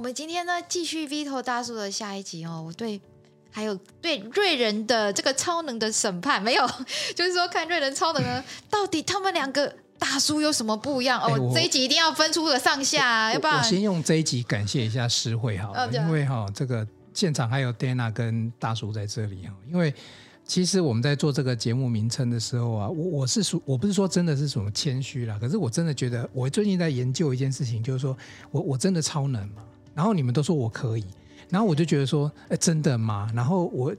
我们今天呢继续 Vito 大叔的下一集哦。我对，还有对瑞人的这个超能的审判没有，就是说看瑞人超能呢，到底他们两个大叔有什么不一样哦？这一集一定要分出个上下，啊要不然我先用这一集感谢一下诗慧好了，因为哈这个现场还有 Dana 跟大叔在这里哈，因为。其实我们在做这个节目名称的时候啊，我我是说，我不是说真的是什么谦虚啦，可是我真的觉得，我最近在研究一件事情，就是说我我真的超能吗？然后你们都说我可以，然后我就觉得说，哎，真的吗？然后我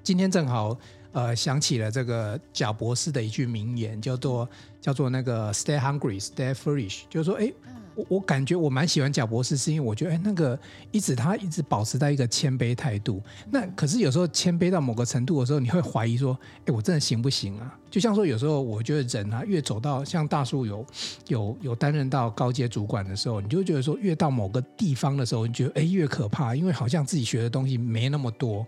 今天正好呃想起了这个贾博士的一句名言，叫做叫做那个 “Stay hungry, stay foolish”，就是说，哎。我我感觉我蛮喜欢贾博士，是因为我觉得哎，那个一直他一直保持在一个谦卑态度。那可是有时候谦卑到某个程度的时候，你会怀疑说，哎，我真的行不行啊？就像说有时候我觉得人啊，越走到像大叔有有有担任到高阶主管的时候，你就觉得说，越到某个地方的时候，你觉得哎越可怕，因为好像自己学的东西没那么多。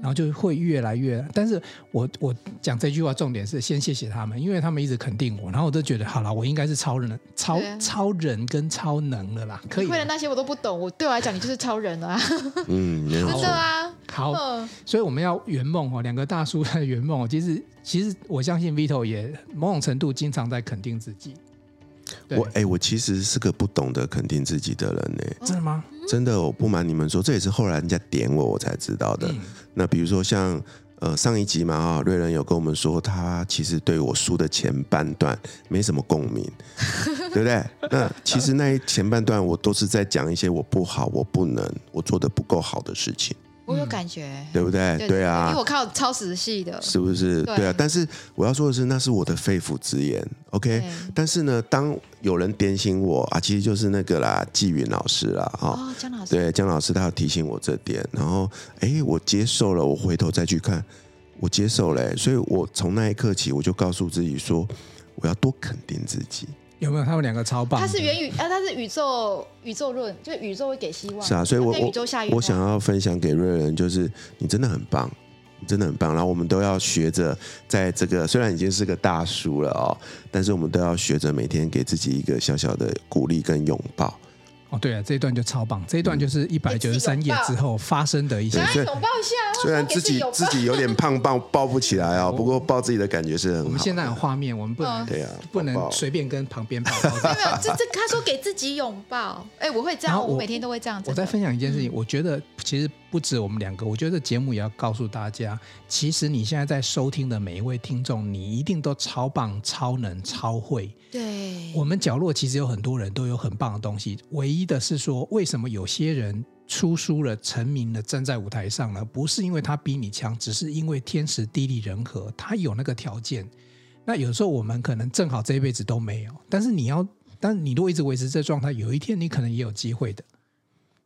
然后就会越来越，但是我我讲这句话重点是先谢谢他们，因为他们一直肯定我，然后我就觉得好了，我应该是超人，超超人跟超能了啦，可以。为了那些我都不懂，我对我来讲你就是超人啊，嗯，真的啊，好，所以我们要圆梦哦，两个大叔的圆梦，其实其实我相信 Vito 也某种程度经常在肯定自己。我哎、欸，我其实是个不懂得肯定自己的人呢、欸。真的吗？真的，我不瞒你们说，这也是后来人家点我，我才知道的。嗯、那比如说像呃上一集嘛啊，瑞仁有跟我们说，他其实对我书的前半段没什么共鸣，对不对？那其实那一前半段我都是在讲一些我不好、我不能、我做的不够好的事情。我有感觉，对不对？对啊，因为我靠超时系的，是不是？对啊。但是我要说的是，那是我的肺腑之言，OK。但是呢，当有人点醒我啊，其实就是那个啦，纪云老师啦，哦，姜老师，对，姜老师他要提醒我这点，然后哎，我接受了，我回头再去看，我接受了，所以我从那一刻起，我就告诉自己说，我要多肯定自己。有没有他们两个超棒？他是元宇啊，他是宇宙宇宙论，就是宇宙会给希望。是啊，所以我我我想要分享给瑞仁，就是你真的很棒，你真的很棒。然后我们都要学着，在这个虽然已经是个大叔了哦，但是我们都要学着每天给自己一个小小的鼓励跟拥抱。哦，对啊，这一段就超棒，这一段就是一百九十三页之后发生的一些。拥抱一下，虽然自己自己有点胖，抱抱不起来啊，不过抱自己的感觉是很好。我们现在有画面，我们不能对啊，不能随便跟旁边抱。没有，这这他说给自己拥抱，哎，我会这样，我每天都会这样。我再分享一件事情，我觉得其实不止我们两个，我觉得节目也要告诉大家，其实你现在在收听的每一位听众，你一定都超棒、超能、超会。对，我们角落其实有很多人都有很棒的东西，唯一的是说。为什么有些人出书了、成名了、站在舞台上呢？不是因为他比你强，只是因为天时地利人和，他有那个条件。那有时候我们可能正好这一辈子都没有，但是你要，但你如果一直维持这状态，有一天你可能也有机会的。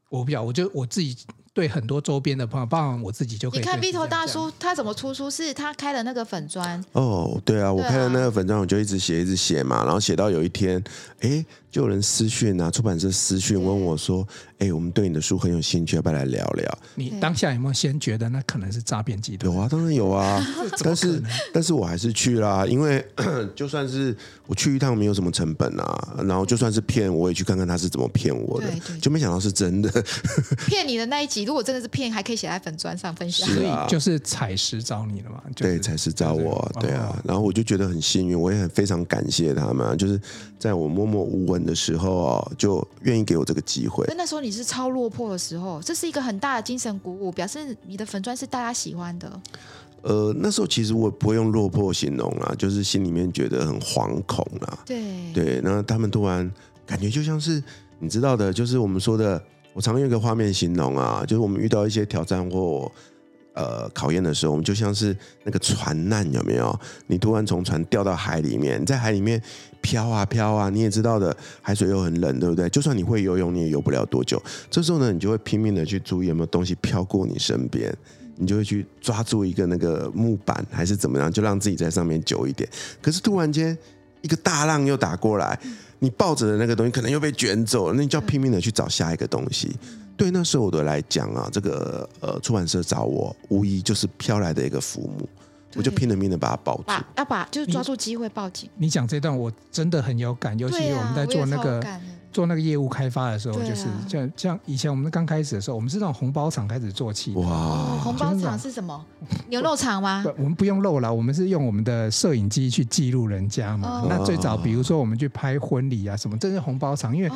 我不晓得，我就我自己。对很多周边的朋友，包括我自己就可以。你看 Vito 大叔他怎么出书？是他开了那个粉砖。哦，对啊，我开了那个粉砖，我就一直写，一直写嘛，然后写到有一天，哎，就有人私讯啊，出版社私讯问我说：“哎，我们对你的书很有兴趣，要不要来聊聊？”你当下有没有先觉得那可能是诈骗集团？有啊，当然有啊，但是但是我还是去啦，因为 就算是我去一趟没有什么成本啊，然后就算是骗，我也去看看他是怎么骗我的，就没想到是真的。骗你的那一集。如果真的是骗，还可以写在粉砖上分享。所以就是采石找你了嘛？对，采石找我，对啊。然后我就觉得很幸运，我也很非常感谢他们，就是在我默默无闻的时候哦，就愿意给我这个机会。那时候你是超落魄的时候，这是一个很大的精神鼓舞，表示你的粉砖是大家喜欢的。呃，那时候其实我不会用落魄形容啦，就是心里面觉得很惶恐啦。对对，然后他们突然感觉就像是你知道的，就是我们说的。我常用一个画面形容啊，就是我们遇到一些挑战或呃考验的时候，我们就像是那个船难，有没有？你突然从船掉到海里面，在海里面飘啊飘啊，你也知道的，海水又很冷，对不对？就算你会游泳，你也游不了多久。这时候呢，你就会拼命的去注意有没有东西飘过你身边，你就会去抓住一个那个木板还是怎么样，就让自己在上面久一点。可是突然间一个大浪又打过来。你抱着的那个东西可能又被卷走了，那你就要拼命的去找下一个东西。对那时候的来讲啊，这个呃出版社找我，无疑就是飘来的一个浮木，我就拼了命的把它抱住，把要把就是抓住机会报警。你讲这段我真的很有感，尤其我们在做那个做那个业务开发的时候，啊、就是像像以前我们刚开始的时候，我们是那种红包厂开始做起。哇、哦，红包厂是什么？牛肉厂吗？不，我们不用肉了，我们是用我们的摄影机去记录人家嘛。哦、那最早，比如说我们去拍婚礼啊什么，这是红包厂，因为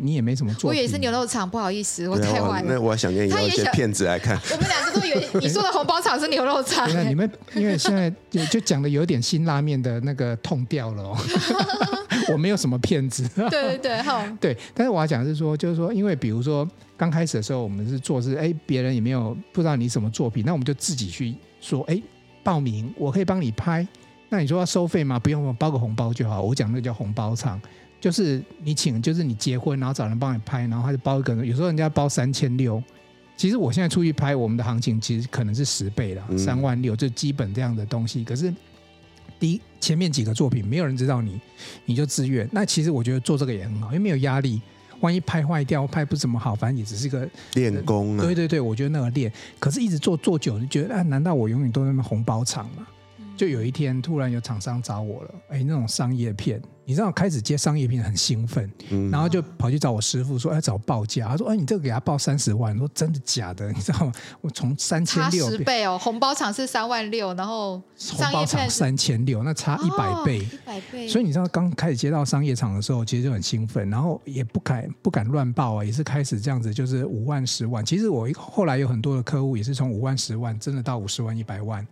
你也没什么做。我以为是牛肉厂，不好意思，我太晚了。那我想念一些骗子来看。我们两个都以为 你说的红包厂是牛肉厂。你们因为现在就就讲的有点辛拉面的那个痛调了哦。我没有什么骗子，对对对，好，对，但是我要讲的是说，就是说，因为比如说刚开始的时候，我们是做是，哎，别人也没有不知道你什么作品，那我们就自己去说，哎，报名，我可以帮你拍，那你说要收费吗？不用，包个红包就好。我讲那个叫红包场，就是你请，就是你结婚，然后找人帮你拍，然后他就包一个，有时候人家包三千六，其实我现在出去拍，我们的行情其实可能是十倍了，三万六，就基本这样的东西，可是。第一，前面几个作品没有人知道你，你就自愿。那其实我觉得做这个也很好，因为没有压力。万一拍坏掉，拍不怎么好，反正也只是一个练功啊。对对对，我觉得那个练，可是一直做做久，就觉得啊，难道我永远都在那么红包场吗？就有一天突然有厂商找我了，哎，那种商业片。你知道开始接商业片很兴奋，嗯、然后就跑去找我师傅说：“哎，找报价。”他说：“哎，你这个给他报三十万。”我说：“真的假的？你知道吗？我从三千六十倍哦，红包场是三万六，然后红包场三千六，那差一百倍，一百倍。所以你知道刚开始接到商业场的时候，其实就很兴奋，然后也不敢不敢乱报啊，也是开始这样子，就是五万、十万。其实我后来有很多的客户也是从五万、十万，真的到五十万、一百万。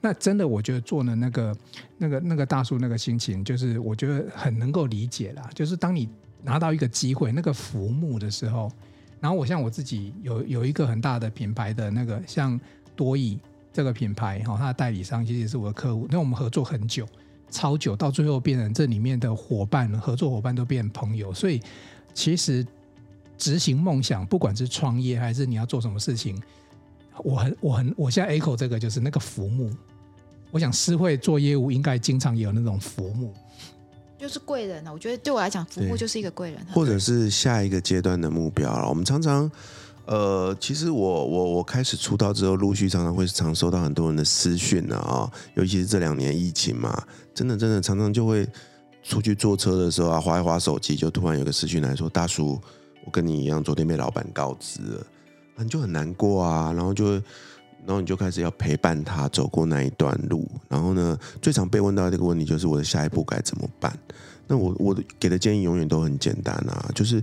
那真的，我觉得做的那个、那个、那个大叔那个心情，就是我觉得很能够理解啦。就是当你拿到一个机会，那个浮木的时候，然后我像我自己有有一个很大的品牌的那个，像多益这个品牌哈，它的代理商其实是我的客户，那我们合作很久，超久，到最后变成这里面的伙伴、合作伙伴都变朋友。所以其实执行梦想，不管是创业还是你要做什么事情。我很我很我现在 echo 这个就是那个浮木，我想诗会做业务应该经常有那种浮木，就是贵人啊。我觉得对我来讲，浮木就是一个贵人，或者是下一个阶段的目标了。我们常常，呃，其实我我我开始出道之后，陆续常常会常收到很多人的私讯啊、哦，尤其是这两年疫情嘛，真的真的常常就会出去坐车的时候啊，划一划手机，就突然有个私讯来说：“大叔，我跟你一样，昨天被老板告知了。”你就很难过啊，然后就，然后你就开始要陪伴他走过那一段路，然后呢，最常被问到这个问题就是我的下一步该怎么办？那我我给的建议永远都很简单啊，就是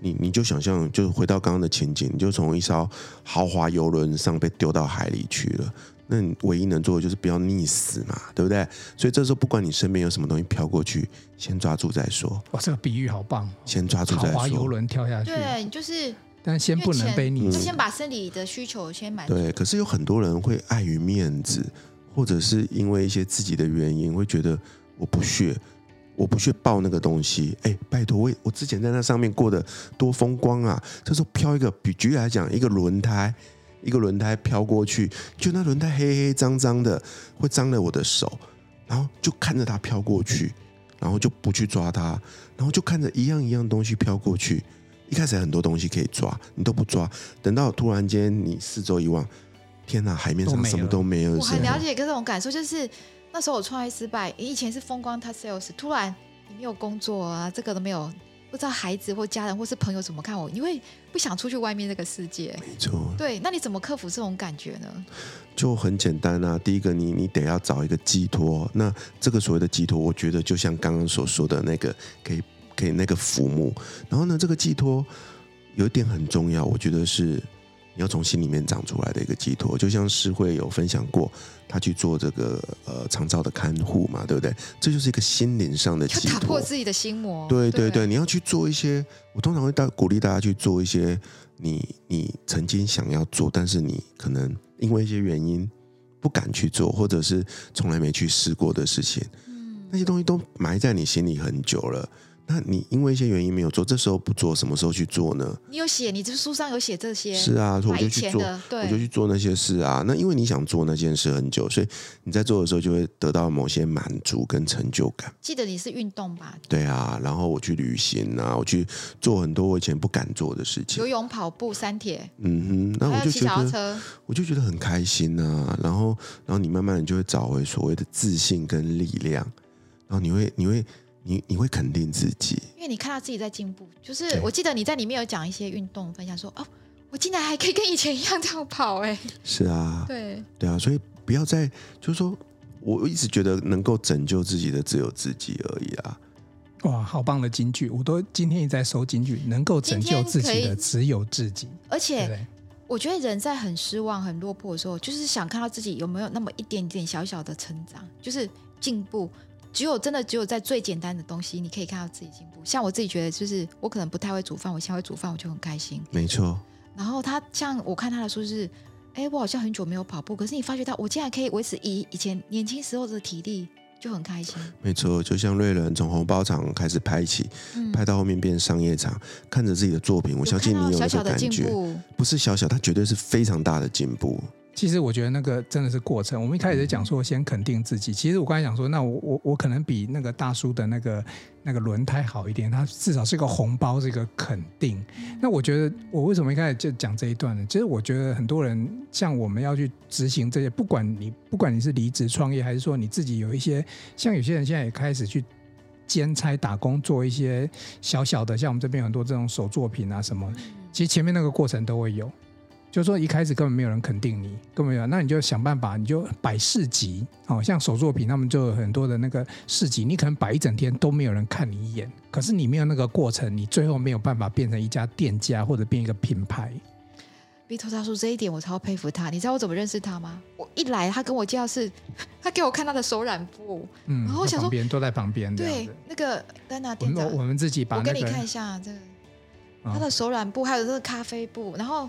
你你就想象，就是回到刚刚的情景，你就从一艘豪华游轮上被丢到海里去了，那你唯一能做的就是不要溺死嘛，对不对？所以这时候不管你身边有什么东西飘过去，先抓住再说。哇，这个比喻好棒！先抓住再说。豪华游轮跳下去，对，就是。但先不能被你，就先把生理的需求先满足。对，可是有很多人会碍于面子，或者是因为一些自己的原因，会觉得我不屑，我不屑抱那个东西。哎，拜托，我我之前在那上面过得多风光啊！这时候飘一个，比举例来讲，一个轮胎，一个轮胎飘过去，就那轮胎黑黑脏脏的，会脏了我的手，然后就看着它飘过去，然后就不去抓它，然后就看着一样一样东西飘过去。一开始很多东西可以抓，你都不抓，等到突然间你四周一望，天哪，海面上什么都没有。我很了解这种感受，就是那时候我创业失败，以前是风光 top sales，突然你没有工作啊，这个都没有，不知道孩子或家人或是朋友怎么看我，你会不想出去外面这个世界。没错。对，那你怎么克服这种感觉呢？就很简单啊，第一个你你得要找一个寄托，那这个所谓的寄托，我觉得就像刚刚所说的那个可以。给那个浮木，然后呢，这个寄托有一点很重要，我觉得是你要从心里面长出来的一个寄托。就像诗慧有分享过，他去做这个呃长照的看护嘛，对不对？这就是一个心灵上的寄托，打破自己的心魔。对对对，对你要去做一些，我通常会大鼓励大家去做一些你你曾经想要做，但是你可能因为一些原因不敢去做，或者是从来没去试过的事情。嗯，那些东西都埋在你心里很久了。那你因为一些原因没有做，这时候不做，什么时候去做呢？你有写，你这书上有写这些。是啊，我就去做，我就去做那些事啊。那因为你想做那件事很久，所以你在做的时候就会得到某些满足跟成就感。记得你是运动吧？对啊，然后我去旅行啊，我去做很多我以前不敢做的事情，游泳、跑步、三铁。嗯哼，那我就觉得，我就觉得很开心啊。然后，然后你慢慢的就会找回所谓的自信跟力量，然后你会，你会。你你会肯定自己，因为你看到自己在进步。就是我记得你在里面有讲一些运动分享说，说哦，我竟然还可以跟以前一样这样跑，哎，是啊，对对啊，所以不要再就是说，我一直觉得能够拯救自己的只有自己而已啊。哇，好棒的金句！我都今天一直在收金句，能够拯救自己的只有自己。而且，我觉得人在很失望、很落魄的时候，就是想看到自己有没有那么一点点小小的成长，就是进步。只有真的只有在最简单的东西，你可以看到自己进步。像我自己觉得，就是我可能不太会煮饭，我现在会煮饭，我就很开心。没错。然后他像我看他的书是，哎，我好像很久没有跑步，可是你发觉到我竟然可以维持以以前年轻时候的体力。就很开心，没错，就像瑞伦从红包场开始拍起，嗯、拍到后面变商业场，看着自己的作品，我相信你有那个感觉，不是小小，他绝对是非常大的进步。其实我觉得那个真的是过程。我们一开始讲说先肯定自己，其实我刚才讲说，那我我我可能比那个大叔的那个那个轮胎好一点，他至少是个红包，是一个肯定。那我觉得我为什么一开始就讲这一段呢？其实我觉得很多人像我们要去执行这些，不管你不管你是离职创业，还是说你自己有一些，像有些人现在也开始去兼差打工，做一些小小的，像我们这边很多这种手作品啊什么，其实前面那个过程都会有。就是说一开始根本没有人肯定你，根本没有，那你就想办法，你就摆市集，好像手作品，他们就有很多的那个市集，你可能摆一整天都没有人看你一眼，可是你没有那个过程，你最后没有办法变成一家店家或者变一个品牌。Vito 大叔这一点我超佩服他，你知道我怎么认识他吗？我一来他跟我介绍是，他给我看他的手染布，嗯，然后我想说，别人都在旁边，对，那个丹娜店长，我们自己把、那个，我给你看一下这个，他的手染布，还有这个咖啡布，然后。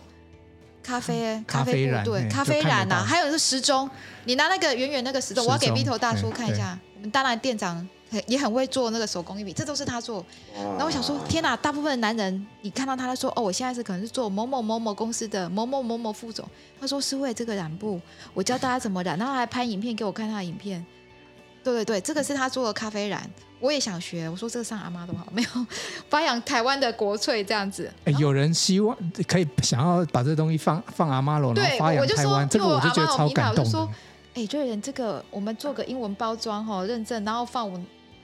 咖啡，咖啡布，对，咖啡染呐，还有是时钟。你拿那个圆圆那个时钟，我要给 Vito 大叔看一下。我们当然店长也很会做那个手工艺品，这都是他做。然后我想说，天哪！大部分的男人，你看到他说，哦，我现在是可能是做某某某某公司的某某某某副总。他说是为这个染布，我教大家怎么染，然后还拍影片给我看他的影片。对对对，这个是他做的咖啡染。我也想学，我说这个上阿妈都好，没有发扬台湾的国粹这样子。哎，有人希望可以想要把这东西放放阿妈罗，然后发扬台湾，这个我就觉得超感动的。哎，就人这个我们做个英文包装哈，认证，然后放我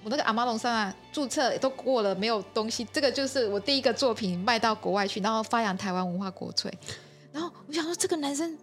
我那个阿妈龙上啊，注册都过了，没有东西，这个就是我第一个作品卖到国外去，然后发扬台湾文化国粹。然后我想说，这个男生。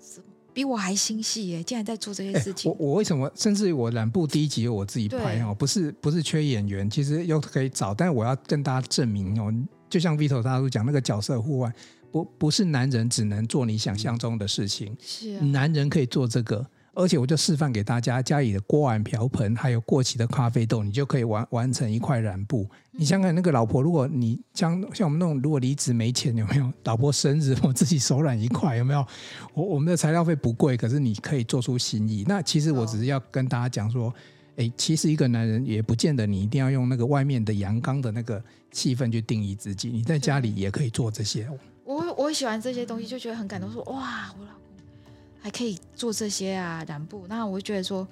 比我还心细耶，竟然在做这些事情。欸、我我为什么？甚至我染布第一集由我自己拍哦，不是不是缺演员，其实又可以找，但我要跟大家证明哦，就像 Vito 大叔讲那个角色户外，不不是男人只能做你想象中的事情，是、啊、男人可以做这个。而且我就示范给大家，家里的锅碗瓢盆，还有过期的咖啡豆，你就可以完完成一块染布。你想想，那个老婆，如果你像像我们那种，如果离职没钱，有没有？老婆生日，我自己手染一块，有没有？我我们的材料费不贵，可是你可以做出心意。那其实我只是要跟大家讲说，哎，其实一个男人也不见得你一定要用那个外面的阳刚的那个气氛去定义自己，你在家里也可以做这些。我我喜欢这些东西，就觉得很感动，说哇，我老。还可以做这些啊，染布。那我就觉得说，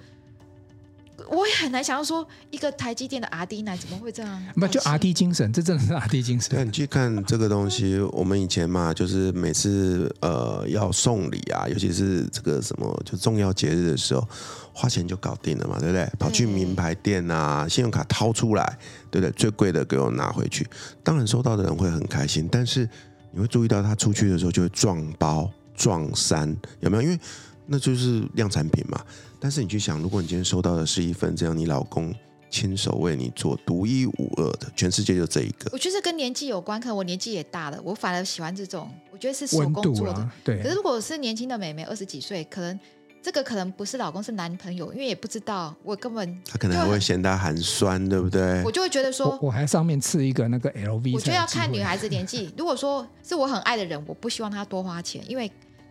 我也很难想象说，一个台积电的 RD 奶怎么会这样？不就 RD 精神，这真的是 RD 精神。对，你去看这个东西，我们以前嘛，就是每次呃要送礼啊，尤其是这个什么就重要节日的时候，花钱就搞定了嘛，对不对？跑去名牌店啊，信用卡掏出来，对不对？最贵的给我拿回去，当然收到的人会很开心，但是你会注意到他出去的时候就会撞包。撞衫有没有？因为那就是量产品嘛。但是你去想，如果你今天收到的是一份这样你老公亲手为你做独一无二的，全世界就这一个。我觉得跟年纪有关，可能我年纪也大了，我反而喜欢这种。我觉得是手工做的，对。可是如果是年轻的妹妹，二十几岁，可能这个可能不是老公，是男朋友，因为也不知道，我根本他可能还会嫌他寒酸，对不对？我就会觉得说，我，我还上面刺一个那个 LV。我觉得要看女孩子年纪。如果说是我很爱的人，我不希望他多花钱，因为。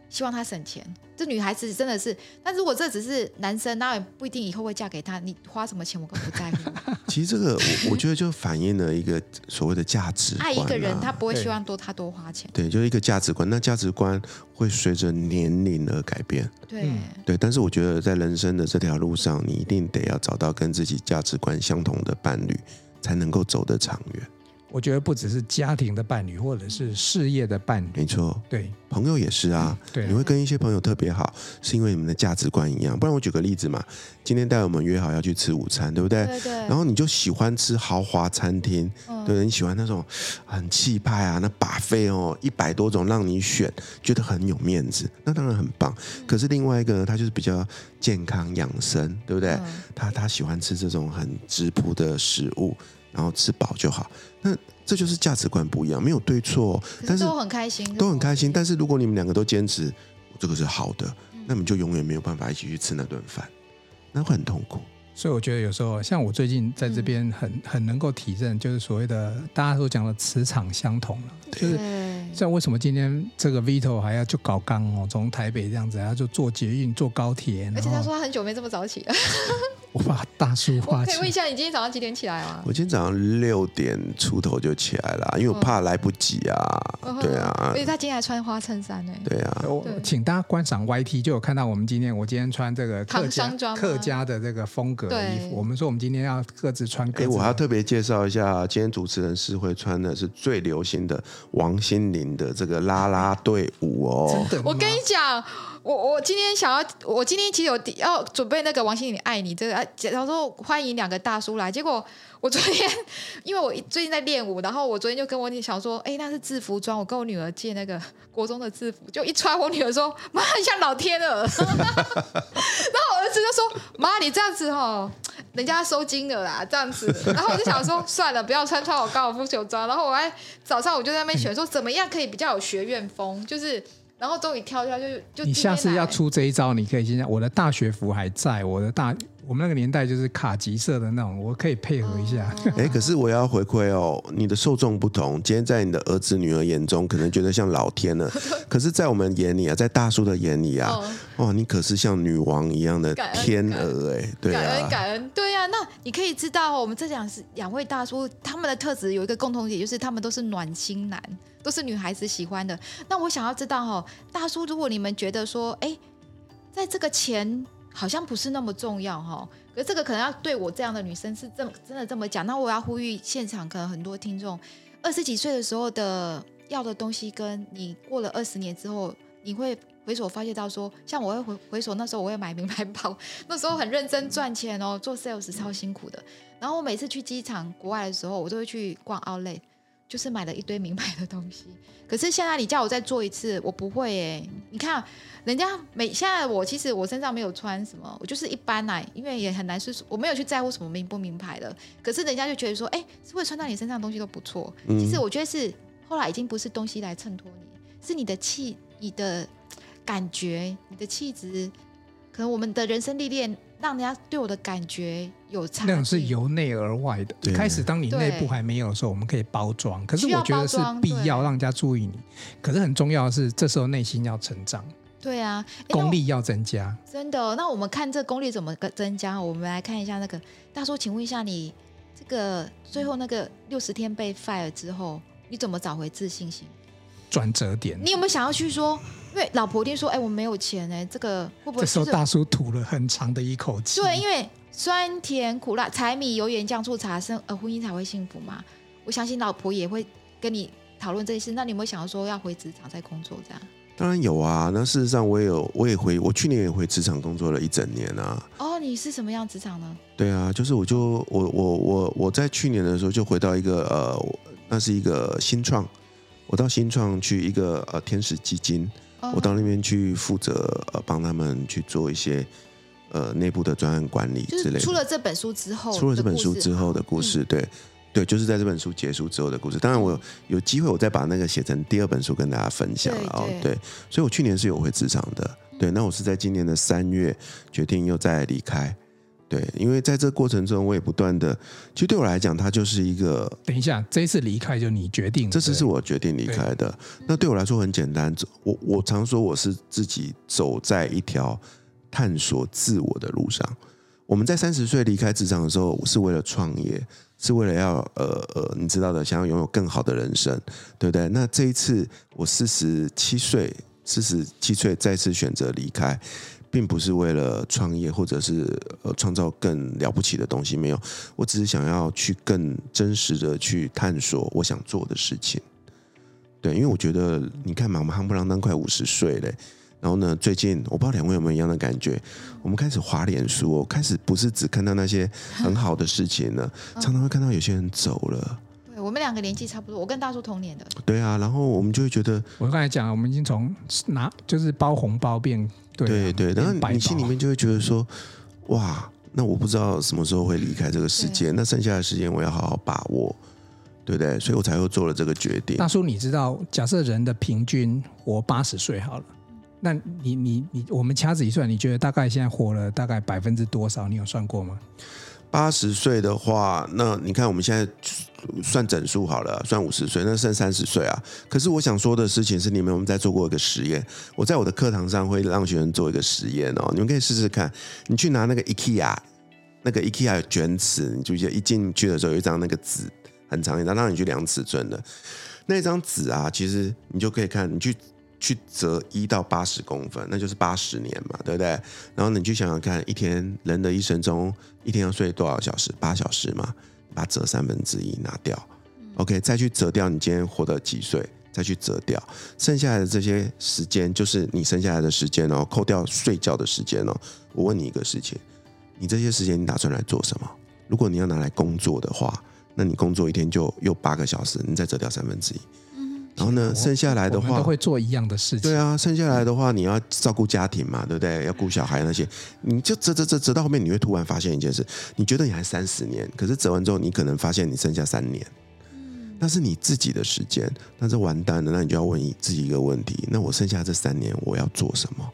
希望他省钱，这女孩子真的是。但如果这只是男生，那也不一定以后会嫁给他。你花什么钱，我更不在乎。其实这个，我我觉得就反映了一个所谓的价值观啊。爱一个人，他不会希望多他多花钱。对，就是一个价值观。那价值观会随着年龄而改变。对、嗯、对，但是我觉得在人生的这条路上，你一定得要找到跟自己价值观相同的伴侣，才能够走得长远。我觉得不只是家庭的伴侣，或者是事业的伴侣，没错，对，朋友也是啊。嗯、对，你会跟一些朋友特别好，是因为你们的价值观一样。不然我举个例子嘛，今天带我们约好要去吃午餐，对不对？对对。然后你就喜欢吃豪华餐厅，嗯、对，你喜欢那种很气派啊，那 buffet 哦，一百多种让你选，觉得很有面子，那当然很棒。嗯、可是另外一个呢，他就是比较健康养生，对不对？嗯、他他喜欢吃这种很质朴的食物。然后吃饱就好，那这就是价值观不一样，没有对错，但是都很开心，都很开心。但是如果你们两个都坚持这个是好的，那你们就永远没有办法一起去吃那顿饭，那会很痛苦。所以我觉得有时候，像我最近在这边很很能够体认，就是所谓的大家都讲的磁场相同了，就是。像为什么今天这个 Vito 还要就搞刚哦，从台北这样子，然后就坐捷运、坐高铁，而且他说他很久没这么早起了。我把大叔化。可以问一下，你今天早上几点起来吗？我今天早上六点出头就起来了，因为我怕来不及啊。嗯、对啊，而且他今天还穿花衬衫呢。对啊，我请大家观赏 YT，就有看到我们今天，我今天穿这个客家客家的这个风格的衣服。我们说我们今天要各自穿各自。哎，我还要特别介绍一下，今天主持人是会穿的是最流行的王心凌的这个啦啦队舞哦，我跟你讲，我我今天想要，我今天其实有要准备那个王心凌爱你这个，然后说欢迎两个大叔来，结果我昨天因为我最近在练舞，然后我昨天就跟我女想说，哎，那是制服装，我跟我女儿借那个 国中的制服，就一穿，我女儿说妈，很像老天鹅，然后我儿子就说妈，你这样子哦。人家收金了啦，这样子，然后我就想说，算了，不要穿穿我高尔夫球装。然后我还早上我就在那边选，说怎么样可以比较有学院风，就是，然后终于挑挑就就。你下次要出这一招，你可以先讲，我的大学服还在，我的大。我们那个年代就是卡其色的那种，我可以配合一下。哎，可是我要回馈哦，你的受众不同。今天在你的儿子女儿眼中，可能觉得像老天了，可是，在我们眼里啊，在大叔的眼里啊，哦，你可是像女王一样的天鹅哎，对啊，感恩感恩，对啊。那你可以知道，我们这两是两位大叔，他们的特质有一个共同点，就是他们都是暖心男，都是女孩子喜欢的。那我想要知道哈，大叔，如果你们觉得说，哎，在这个钱。好像不是那么重要哈，可这个可能要对我这样的女生是这么真的这么讲。那我要呼吁现场可能很多听众，二十几岁的时候的要的东西，跟你过了二十年之后，你会回首发现到说，像我会回回首那时候，我会买名牌包，那时候很认真赚钱哦，做 sales 超辛苦的。然后我每次去机场国外的时候，我都会去逛 Outlet，就是买了一堆名牌的东西。可是现在你叫我再做一次，我不会哎。你看。人家每现在我其实我身上没有穿什么，我就是一般来，因为也很难是，我没有去在乎什么名不名牌的。可是人家就觉得说，哎，是会穿到你身上的东西都不错。嗯、其实我觉得是后来已经不是东西来衬托你，是你的气、你的感觉、你的气质。可能我们的人生历练让人家对我的感觉有差。那种是由内而外的。一开始当你内部还没有的时候，我们可以包装。可是我觉得是必要让人家注意你。可是很重要的是，这时候内心要成长。对啊，功力要增加。真的，那我们看这功力怎么个增加？我们来看一下那个大叔，请问一下你，这个最后那个六十天被 fire 之后，你怎么找回自信心？转折点，你有没有想要去说？因为老婆一定说：“哎，我没有钱哎，这个会不会？”这时候大叔吐了很长的一口气。对，因为酸甜苦辣、柴米油盐酱醋茶，生呃婚姻才会幸福嘛。我相信老婆也会跟你讨论这些事。那你有没有想要说要回职场再工作这样？当然有啊，那事实上我也有，我也回，我去年也回职场工作了一整年啊。哦，你是什么样职场呢？对啊，就是我就我我我我在去年的时候就回到一个呃，那是一个新创，我到新创去一个呃天使基金，哦、我到那边去负责呃帮他们去做一些呃内部的专案管理之类的。出了这本书之后，出了这本书之后的故事，嗯、对。对，就是在这本书结束之后的故事。当然，我有，有机会，我再把那个写成第二本书跟大家分享了。哦，对，所以我去年是有回职场的。对，那我是在今年的三月决定又再离开。对，因为在这个过程中，我也不断的，其实对我来讲，它就是一个。等一下，这一次离开就你决定，这次是我决定离开的。对那对我来说很简单，我我常说我是自己走在一条探索自我的路上。我们在三十岁离开职场的时候，是为了创业。是为了要呃呃，你知道的，想要拥有更好的人生，对不对？那这一次我四十七岁，四十七岁再次选择离开，并不是为了创业或者是呃创造更了不起的东西，没有，我只是想要去更真实的去探索我想做的事情。对，因为我觉得你看嘛，我们夯不啷当快五十岁嘞。然后呢，最近我不知道两位有没有一样的感觉，我们开始滑脸书，我开始不是只看到那些很好的事情了，常常会看到有些人走了。对，我们两个年纪差不多，我跟大叔同年的。对啊，然后我们就会觉得，我刚才讲，我们已经从拿就是包红包变对对对，然后你心里面就会觉得说，哇，那我不知道什么时候会离开这个世界，那剩下的时间我要好好把握，对不对？所以我才会做了这个决定。大叔，你知道，假设人的平均活八十岁好了。那你你你，我们掐指一算，你觉得大概现在活了大概百分之多少？你有算过吗？八十岁的话，那你看我们现在算整数好了，算五十岁，那剩三十岁啊。可是我想说的事情是，你们我们在做过一个实验，我在我的课堂上会让学生做一个实验哦，你们可以试试看，你去拿那个 IKEA 那个 IKEA 卷尺，你就一进去的时候有一张那个纸很长一张，让你去量尺寸的那张纸啊，其实你就可以看，你去。去折一到八十公分，那就是八十年嘛，对不对？然后你去想想看，一天人的一生中，一天要睡多少小时？八小时嘛，把折三分之一拿掉。OK，再去折掉你今天活的几岁，再去折掉剩下来的这些时间，就是你剩下来的时间哦，扣掉睡觉的时间哦。我问你一个事情，你这些时间你打算来做什么？如果你要拿来工作的话，那你工作一天就又八个小时，你再折掉三分之一。然后呢，剩下来的话都会做一样的事情。对啊，剩下来的话，你要照顾家庭嘛，对不对？要顾小孩那些，你就折折折折到后面，你会突然发现一件事：你觉得你还三十年，可是折完之后，你可能发现你剩下三年。那是你自己的时间，那这完蛋了。那你就要问你自己一个问题：那我剩下这三年我要做什么？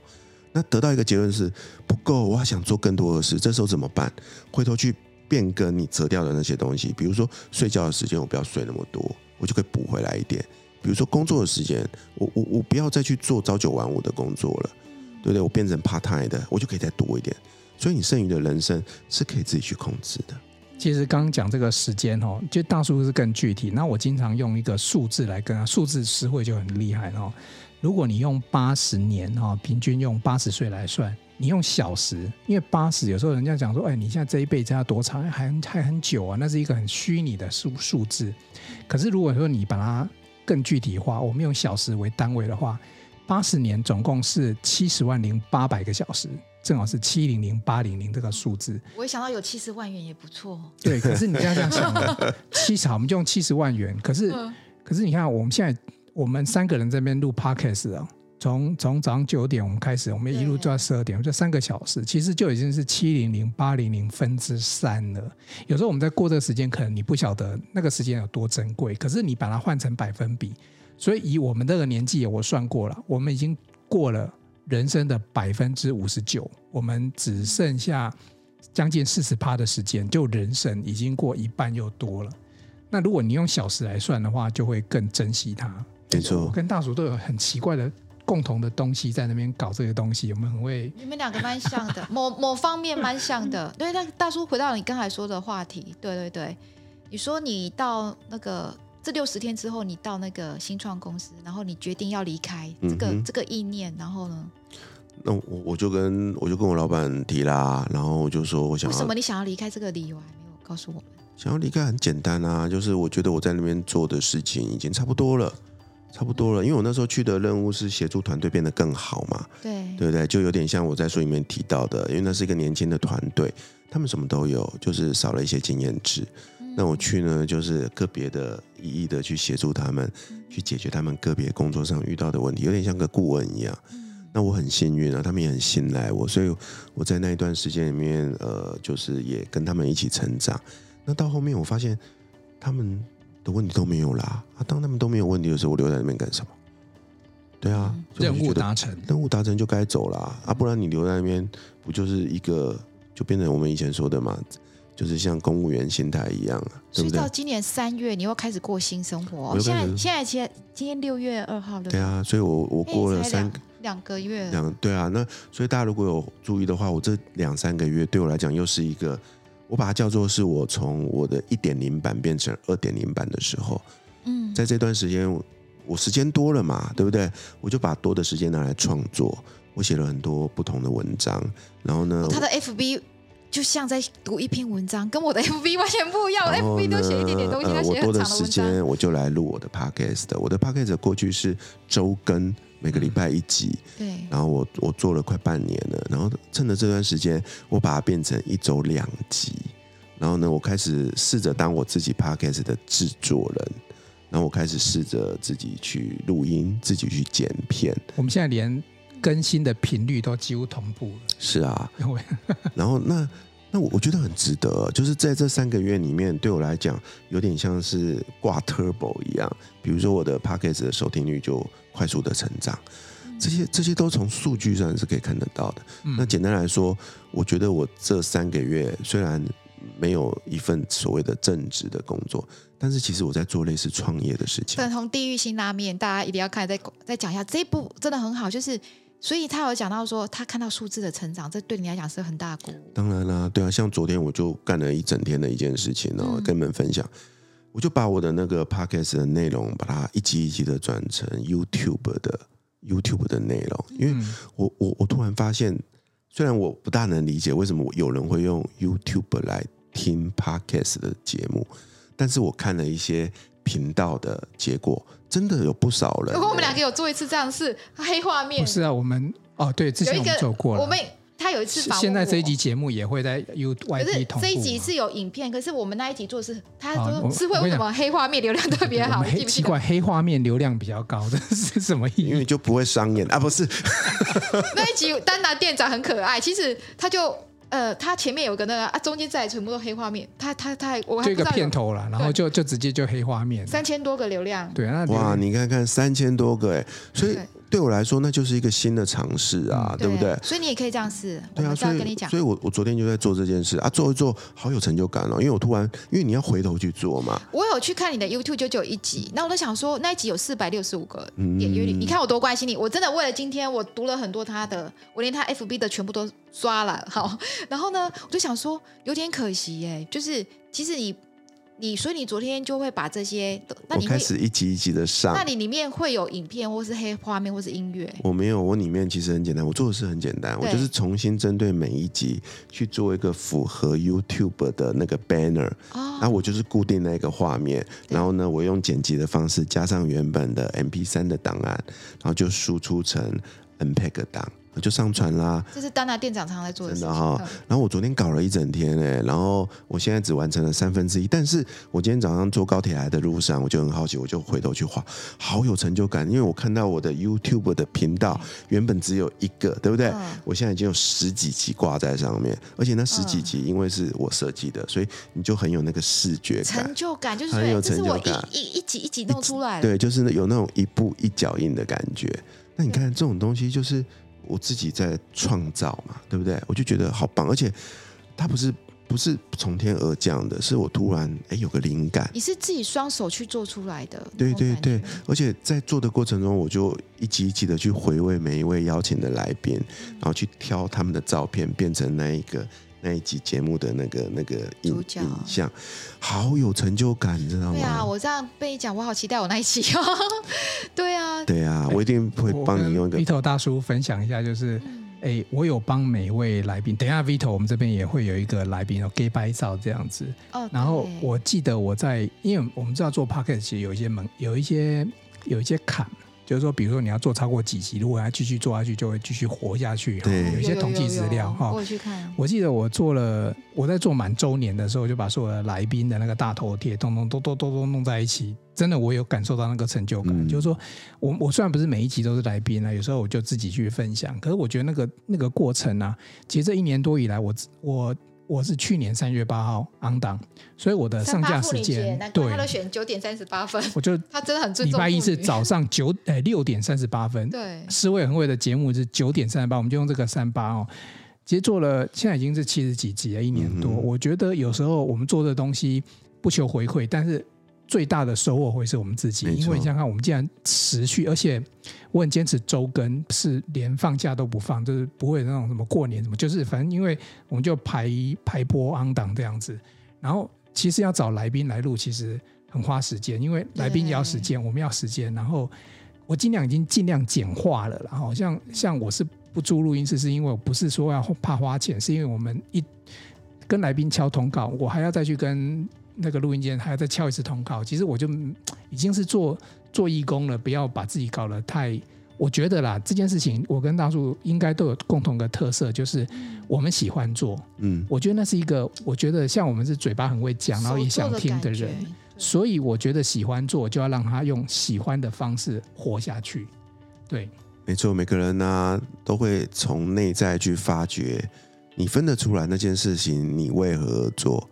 那得到一个结论是不够，我还想做更多的事。这时候怎么办？回头去变更你折掉的那些东西，比如说睡觉的时间，我不要睡那么多，我就可以补回来一点。比如说工作的时间，我我我不要再去做朝九晚五的工作了，对不对？我变成 part time 的，我就可以再多一点。所以你剩余的人生是可以自己去控制的。其实刚刚讲这个时间哦，就大叔是更具体。那我经常用一个数字来跟他，数字词汇就很厉害哦。如果你用八十年哈，平均用八十岁来算，你用小时，因为八十有时候人家讲说，哎，你现在这一辈子要多长？还还很久啊，那是一个很虚拟的数数字。可是如果说你把它更具体化，我们用小时为单位的话，八十年总共是七十万零八百个小时，正好是七零零八零零这个数字。我一想到有七十万元也不错。对，可是你要这样想的，七十好，我们就用七十万元。可是，嗯、可是你看，我们现在我们三个人这边录 Podcast 啊。从从早上九点我们开始，我们一路做到十二点，这三个小时其实就已经是七零零八零零分之三了。有时候我们在过这个时间，可能你不晓得那个时间有多珍贵。可是你把它换成百分比，所以以我们这个年纪，我算过了，我们已经过了人生的百分之五十九，我们只剩下将近四十趴的时间，就人生已经过一半又多了。那如果你用小时来算的话，就会更珍惜它。没错，我跟大叔都有很奇怪的。共同的东西在那边搞这些东西，我们很会。你们两个蛮像的，某某方面蛮像的。对，那大叔回到你刚才说的话题，对对对，你说你到那个这六十天之后，你到那个新创公司，然后你决定要离开这个、嗯、这个意念，然后呢？那我我就跟我就跟我老板提啦，然后我就说我想。为什么你想要离开这个理由还没有告诉我们？想要离开很简单啊，就是我觉得我在那边做的事情已经差不多了。差不多了，因为我那时候去的任务是协助团队变得更好嘛，对，对不对？就有点像我在书里面提到的，因为那是一个年轻的团队，他们什么都有，就是少了一些经验值。嗯、那我去呢，就是个别的一一的去协助他们，嗯、去解决他们个别工作上遇到的问题，有点像个顾问一样。嗯、那我很幸运啊，他们也很信赖我，所以我在那一段时间里面，呃，就是也跟他们一起成长。那到后面我发现他们。的问题都没有啦，啊，当他们都没有问题的时候，我留在那边干什么？对啊，任务达成，任务达成就该走啦，啊，不然你留在那边，不就是一个就变成我们以前说的嘛，就是像公务员心态一样啊，对不对？到今年三月，你又开始过新生活。现在现在今今天六月二号了。对啊，所以我我过了三两个月，两对啊，那所以大家如果有注意的话，我这两三个月对我来讲又是一个。我把它叫做是我从我的一点零版变成二点零版的时候，嗯，在这段时间我时间多了嘛，对不对？我就把多的时间拿来创作，我写了很多不同的文章，然后呢，哦、他的 FB 就像在读一篇文章，跟我的 FB 完全不一样。我 FB 都写一点点东西，他写很长的文章。我多的时间我就来录我的 Podcast。我的 Podcast 过去是周更，每个礼拜一集。对、嗯。然后我我做了快半年了，然后趁着这段时间，我把它变成一周两集。然后呢，我开始试着当我自己 Podcast 的制作人。然后我开始试着自己去录音，自己去剪片。我们现在连更新的频率都几乎同步了。是啊，然后那那我我觉得很值得，就是在这三个月里面，对我来讲有点像是挂 turbo 一样。比如说我的 podcast 的收听率就快速的成长，这些这些都从数据上是可以看得到的。嗯、那简单来说，我觉得我这三个月虽然没有一份所谓的正职的工作，但是其实我在做类似创业的事情。粉红地狱辛拉面，大家一定要看，再再讲一下这一部真的很好，就是。所以他有讲到说，他看到数字的成长，这对你来讲是很大鼓舞。当然啦，对啊，像昨天我就干了一整天的一件事情，然后跟你们分享，嗯、我就把我的那个 podcast 的内容，把它一集一集的转成 YouTube 的 YouTube 的内容，因为我我我突然发现，虽然我不大能理解为什么有人会用 YouTube 来听 podcast 的节目，但是我看了一些频道的结果。真的有不少人。如果我们两个有做一次这样是黑画面。不是啊，我们哦，对，之前我们做过了。我们他有一次访问。现在这一集节目也会在 YouTube 同步。这一集是有影片，可是我们那一集做的是，他说是会为什么黑画面流量特别好？黑奇怪，黑画面流量比较高，这 是什么意思？因为就不会伤眼啊，不是。那一集丹拿店长很可爱，其实他就。呃，他前面有个那个啊，中间再全部都黑画面，他他他还我还就一个片头了，然后就就直接就黑画面，三千多个流量，对啊，哇，你看看三千多个哎，所以。对我来说，那就是一个新的尝试啊，对不对？所以你也可以这样试。对啊，所以跟你讲，所以我我昨天就在做这件事啊，做一做，好有成就感哦。因为我突然，因为你要回头去做嘛。我有去看你的 YouTube，就只有一集，那我都想说，那一集有四百六十五个点阅率，你看我多关心你。我真的为了今天，我读了很多他的，我连他 FB 的全部都刷了。好，然后呢，我就想说，有点可惜耶，就是其实你。你所以你昨天就会把这些，那你开始一集一集的上。那你里面会有影片，或是黑画面，或是音乐？我没有，我里面其实很简单，我做的是很简单，我就是重新针对每一集去做一个符合 YouTube 的那个 banner，然后我就是固定那个画面，然后呢，我用剪辑的方式加上原本的 MP3 的档案，然后就输出成 MPEG 档。就上传啦，这是丹娜店长常常在做的事情。真的哈，然后我昨天搞了一整天哎，然后我现在只完成了三分之一。但是我今天早上坐高铁来的路上，我就很好奇，我就回头去画，好有成就感，因为我看到我的 YouTube 的频道原本只有一个，对不对？嗯、我现在已经有十几集挂在上面，而且那十几集因为是我设计的，所以你就很有那个视觉感，成就感就是很有成就感，一一集一集弄出来，对，就是有那种一步一脚印的感觉。那你看这种东西就是。我自己在创造嘛，对不对？我就觉得好棒，而且它不是不是从天而降的，是我突然哎有个灵感。你是自己双手去做出来的？对对对，而且在做的过程中，我就一集一集的去回味每一位邀请的来宾，然后去挑他们的照片，变成那一个。那一集节目的那个那个影影像，好有成就感，你知道吗？对啊，我这样被你讲，我好期待我那一期哦。对啊，对啊，我一定会帮你用一个。Vito 大叔分享一下，就是，哎、嗯，我有帮每位来宾，等一下 Vito 我们这边也会有一个来宾哦，给拍照这样子。哦。然后我记得我在，因为我们知道做 p o c k e t 其实有一些门，有一些有一些坎。就是说，比如说你要做超过几集，如果要继续做下去，就会继续活下去。对，有一些统计资料哈。我去看。我记得我做了，我在做满周年的时候，就把所有的来宾的那个大头贴，通通都都都都弄在一起。真的，我有感受到那个成就感。嗯、就是说我我虽然不是每一集都是来宾啊，有时候我就自己去分享。可是我觉得那个那个过程啊，其实这一年多以来我，我我。我是去年三月八号 on 档，所以我的上架时间对，他都选九点三十八分，我就他真的很尊重。礼拜一是早上九哎六点三十八分，对，诗慧恒慧的节目是九点三十八，我们就用这个三八哦。其实做了现在已经是七十几集了，一年多。嗯、我觉得有时候我们做的东西不求回馈，但是。最大的收获会是我们自己，因为你想看，我们既然持续，而且我很坚持周更，是连放假都不放，就是不会那种什么过年什么，就是反正因为我们就排排播 on 档这样子。然后其实要找来宾来录，其实很花时间，因为来宾也要时间，我们要时间。然后我尽量已经尽量简化了，然后像像我是不租录音室，是因为我不是说要怕花钱，是因为我们一跟来宾敲通告，我还要再去跟那个录音间还要再敲一次通告。其实我就 已经是做做义工了，不要把自己搞得太。我觉得啦，这件事情我跟大叔应该都有共同的特色，就是我们喜欢做。嗯，我觉得那是一个，我觉得像我们是嘴巴很会讲，然后也想听的人，所以我觉得喜欢做就要让他用喜欢的方式活下去。对，没错，每个人呢、啊、都会从内在去发掘，你分得出来那件事情你为何而做。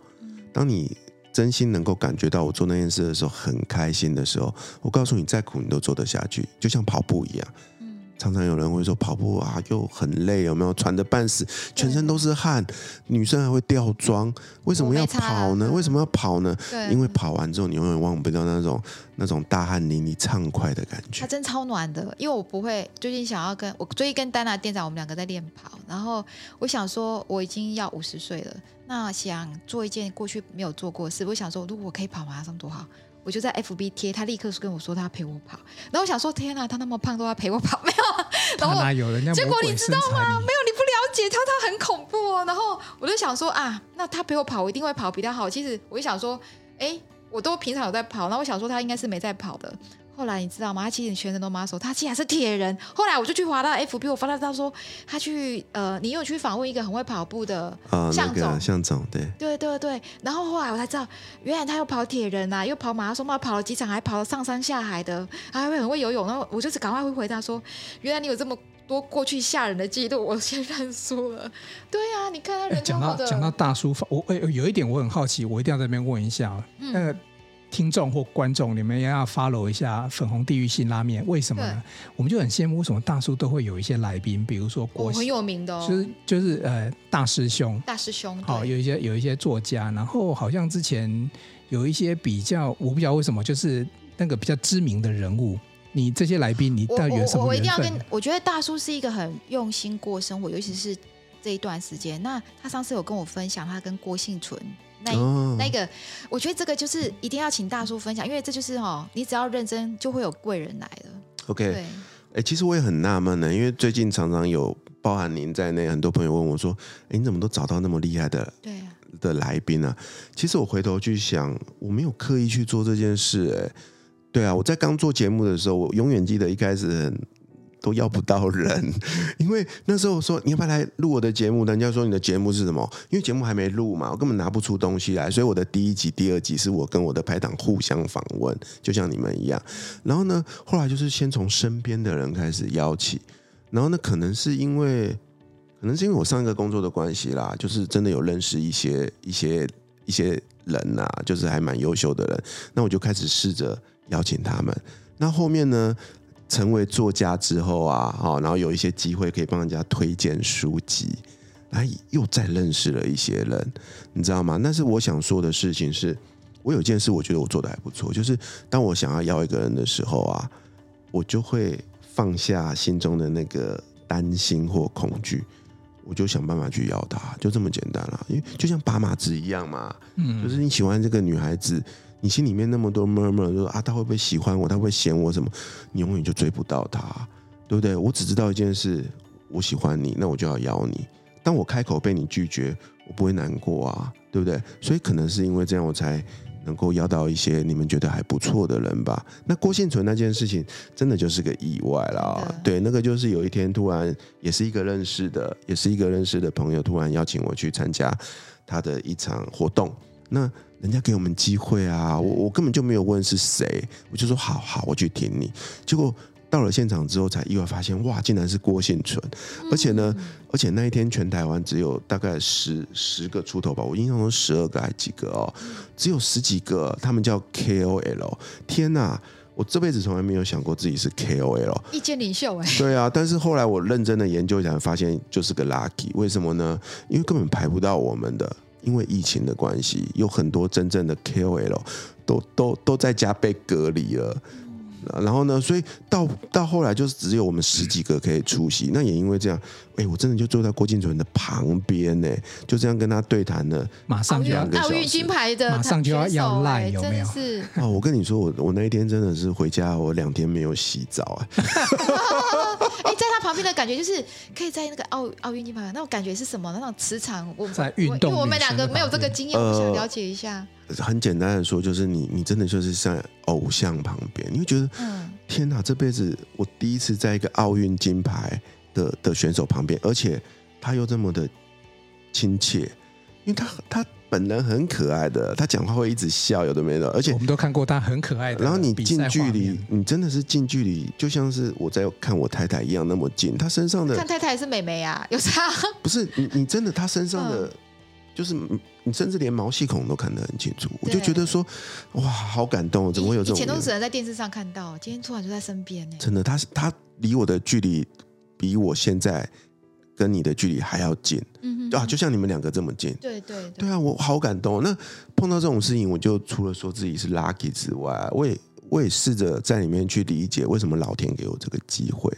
当你真心能够感觉到我做那件事的时候很开心的时候，我告诉你，再苦你都做得下去，就像跑步一样。常常有人会说跑步啊，又很累，有没有喘得半死，全身都是汗，女生还会掉妆，为什么要跑呢？为什么要跑呢？因为跑完之后，你永远忘不掉那种那种大汗淋漓、畅快的感觉。它真超暖的，因为我不会最近想要跟我最近跟丹娜店长，我们两个在练跑，然后我想说我已经要五十岁了，那想做一件过去没有做过的事，我想说如果我可以跑马拉松多好。我就在 FB 贴，他立刻跟我说他要陪我跑，然后我想说天哪，他那么胖都要陪我跑，没有？然后哪有人家？结果你知道吗？没有，你不了解他，他很恐怖哦。然后我就想说啊，那他陪我跑，我一定会跑比较好。其实我就想说，哎，我都平常有在跑，那我想说他应该是没在跑的。后来你知道吗？他其实全身都 muscle，他竟然是铁人。后来我就去滑到 FB，我发到他说他去呃，你有去访问一个很会跑步的向总，向总对对对对。然后后来我才知道，原来他又跑铁人啊，又跑马拉松嘛，跑了几场，还跑了上山下海的，还会很会游泳。然后我就是赶快会回答说，原来你有这么多过去吓人的记录，我先认输了。对呀、啊，你看他人讲到讲到大叔，我哎有一点我很好奇，我一定要在那边问一下，嗯、那个。听众或观众，你们也要 follow 一下粉红地狱辛拉面，为什么呢？我们就很羡慕，为什么大叔都会有一些来宾，比如说国、哦、很有名的、哦，就是就是呃大师兄，大师兄，好有一些有一些作家，然后好像之前有一些比较，我不知道为什么，就是那个比较知名的人物，你这些来宾，你到底有什么？我，一定要跟，我觉得大叔是一个很用心过生活，尤其是这一段时间。那他上次有跟我分享，他跟郭婞淳。那、哦、那个，我觉得这个就是一定要请大叔分享，因为这就是哦，你只要认真，就会有贵人来了。OK，哎、欸，其实我也很纳闷呢，因为最近常常有包含您在内，很多朋友问我说：“哎、欸，你怎么都找到那么厉害的对、啊、的来宾啊？”其实我回头去想，我没有刻意去做这件事。哎，对啊，我在刚做节目的时候，我永远记得一开始很。都要不到人，因为那时候说你要不要来录我的节目？人家说你的节目是什么？因为节目还没录嘛，我根本拿不出东西来。所以我的第一集、第二集是我跟我的拍档互相访问，就像你们一样。然后呢，后来就是先从身边的人开始邀起。然后呢，可能是因为，可能是因为我上一个工作的关系啦，就是真的有认识一些一些一些人呐、啊，就是还蛮优秀的人。那我就开始试着邀请他们。那后面呢？成为作家之后啊，然后有一些机会可以帮人家推荐书籍，哎，又再认识了一些人，你知道吗？但是我想说的事情是，我有件事我觉得我做的还不错，就是当我想要邀一个人的时候啊，我就会放下心中的那个担心或恐惧，我就想办法去邀他，就这么简单了。因为就像把马子一样嘛，嗯，就是你喜欢这个女孩子。你心里面那么多 murmur，就说啊，他会不会喜欢我？他会不会嫌我什么？你永远就追不到他，对不对？我只知道一件事，我喜欢你，那我就要邀你。当我开口被你拒绝，我不会难过啊，对不对？所以可能是因为这样，我才能够邀到一些你们觉得还不错的人吧。那郭婞淳那件事情，真的就是个意外啦。对，那个就是有一天突然，也是一个认识的，也是一个认识的朋友，突然邀请我去参加他的一场活动。那人家给我们机会啊，我我根本就没有问是谁，我就说好好，我去听你。结果到了现场之后，才意外发现，哇，竟然是郭婞淳，而且呢，而且那一天全台湾只有大概十十个出头吧，我印象中十二个还几个哦，只有十几个，他们叫 KOL。天哪，我这辈子从来没有想过自己是 KOL，意见领袖哎。对啊，但是后来我认真的研究一下，发现就是个 lucky。为什么呢？因为根本排不到我们的。因为疫情的关系，有很多真正的 KOL 都都都在家被隔离了。然后呢，所以到到后来就是只有我们十几个可以出席。那也因为这样，哎，我真的就坐在郭敬淳的旁边呢，就这样跟他对谈了。马上就要奥运金牌的，马上就要要赖，有没有？是哦，我跟你说，我我那一天真的是回家，我两天没有洗澡啊。哎，在他旁边的感觉就是可以在那个奥奥运金牌那种感觉是什么？那种磁场，我在运动，因为我们两个没有这个经验，我想了解一下。很简单的说，就是你你真的就是在偶像旁边，你会觉得，嗯，天哪，这辈子我第一次在一个奥运金牌的的选手旁边，而且他又这么的亲切，因为他他。本人很可爱的，他讲话会一直笑，有的没的，而且我们都看过他很可爱的。然后你近距离，你真的是近距离，就像是我在看我太太一样那么近。他身上的看太太是美眉啊，有啥？不是你，你真的他身上的，嗯、就是你甚至连毛细孔都看得很清楚，我就觉得说，哇，好感动，怎么会有这种？以前都只能在电视上看到，今天突然就在身边呢。真的，他他离我的距离比我现在。跟你的距离还要近，嗯哼，啊，就像你们两个这么近，对对对，对啊，我好感动。那碰到这种事情，我就除了说自己是 lucky 之外，我也我也试着在里面去理解为什么老天给我这个机会。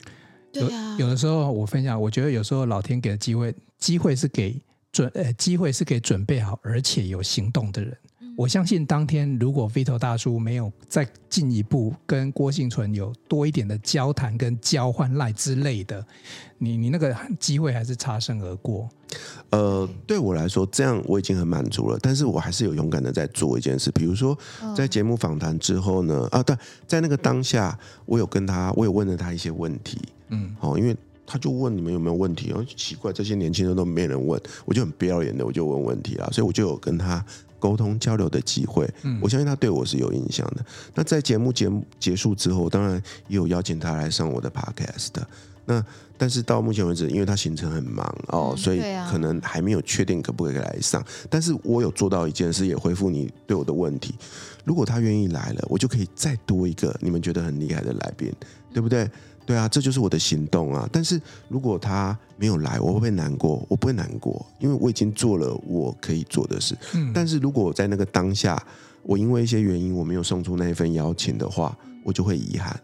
对啊，有的时候我分享，我觉得有时候老天给的机会，机会是给准，呃，机会是给准备好而且有行动的人。我相信当天如果 Vito 大叔没有再进一步跟郭幸存有多一点的交谈跟交换赖之类的，你你那个机会还是擦身而过。呃，对我来说，这样我已经很满足了。但是我还是有勇敢的在做一件事，比如说在节目访谈之后呢，啊，对，在那个当下，我有跟他，我有问了他一些问题，嗯，哦，因为他就问你们有没有问题，然后奇怪，这些年轻人都没人问，我就很不要脸的，我就问问题啊，所以我就有跟他。沟通交流的机会，我相信他对我是有印象的。那在节目节目结束之后，当然也有邀请他来上我的 podcast 的。那但是到目前为止，因为他行程很忙哦，所以可能还没有确定可不可以来上。但是我有做到一件事，也回复你对我的问题。如果他愿意来了，我就可以再多一个你们觉得很厉害的来宾，对不对？对啊，这就是我的行动啊！但是如果他没有来，我会不会难过？我不会难过，因为我已经做了我可以做的事。嗯，但是如果我在那个当下，我因为一些原因我没有送出那一份邀请的话，我就会遗憾。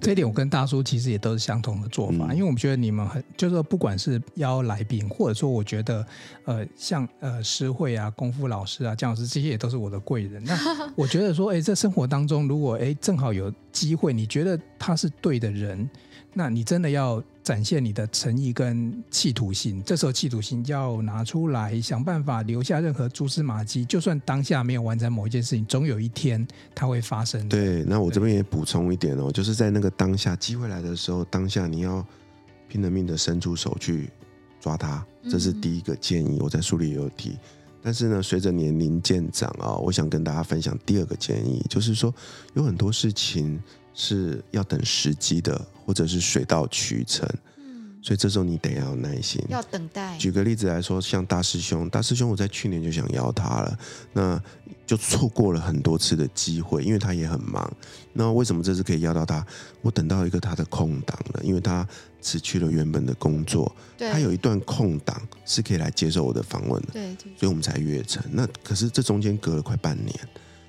这一点我跟大叔其实也都是相同的做法，嗯、因为我们觉得你们很，就是说不管是邀来宾，或者说我觉得，呃，像呃诗慧啊、功夫老师啊、姜老师这些也都是我的贵人。那 我觉得说，哎，在生活当中，如果哎正好有机会，你觉得他是对的人。那你真的要展现你的诚意跟企图心，这时候企图心要拿出来，想办法留下任何蛛丝马迹。就算当下没有完成某一件事情，总有一天它会发生。对，那我这边也补充一点哦，就是在那个当下机会来的时候，当下你要拼了命的伸出手去抓它，这是第一个建议。我在书里也有提。但是呢，随着年龄渐长啊，我想跟大家分享第二个建议，就是说有很多事情。是要等时机的，或者是水到渠成。嗯，所以这时候你得要有耐心，要等待。举个例子来说，像大师兄，大师兄，我在去年就想邀他了，那就错过了很多次的机会，因为他也很忙。那为什么这次可以邀到他？我等到一个他的空档了，因为他辞去了原本的工作，对他有一段空档是可以来接受我的访问的，对，所以我们才约成。那可是这中间隔了快半年，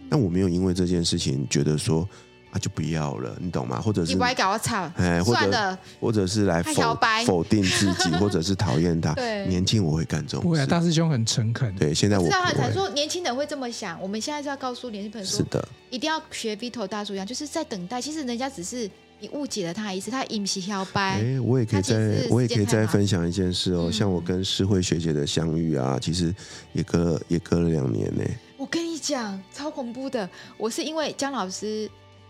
那我没有因为这件事情觉得说。啊，就不要了，你懂吗？或者是你歪搞我操，哎，或者或者是来否否定自己，或者是讨厌他。对，年轻我会干这种事。不会，大师兄很诚恳。对，现在我知道他才说年轻人会这么想。我们现在是要告诉年轻朋友说，是的，一定要学 Vito 大叔一样，就是在等待。其实人家只是你误解了他一次，他饮是小白。哎，我也可以再我也可以再分享一件事哦，像我跟诗慧学姐的相遇啊，其实也隔也隔了两年呢。我跟你讲，超恐怖的，我是因为姜老师。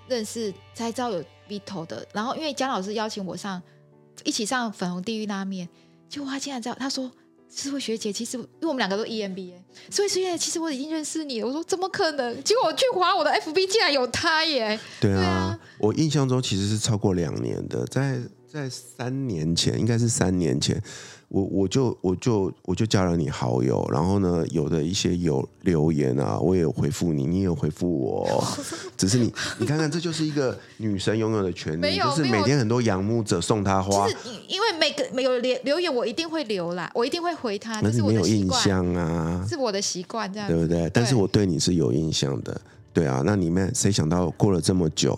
认识才知道有 B 头的，然后因为姜老师邀请我上一起上粉红地狱拉面，结果他竟然知道，他说诗慧学姐，其实因为我们两个都 EMBA，所以师姐其实我已经认识你了。我说怎么可能？结果我去滑我的 FB，竟然有他耶！对啊，我印象中其实是超过两年的，在在三年前，应该是三年前。我我就我就我就加了你好友，然后呢，有的一些有留言啊，我也有回复你，你也有回复我，只是你你看看，这就是一个女神拥有的权利，就是每天很多仰慕者送她花，就是因为每个没有留留言，我一定会留啦，我一定会回她，那是没有印象啊，是我的习惯这样，对不对？但是我对你是有印象的，对啊，那里面谁想到过了这么久，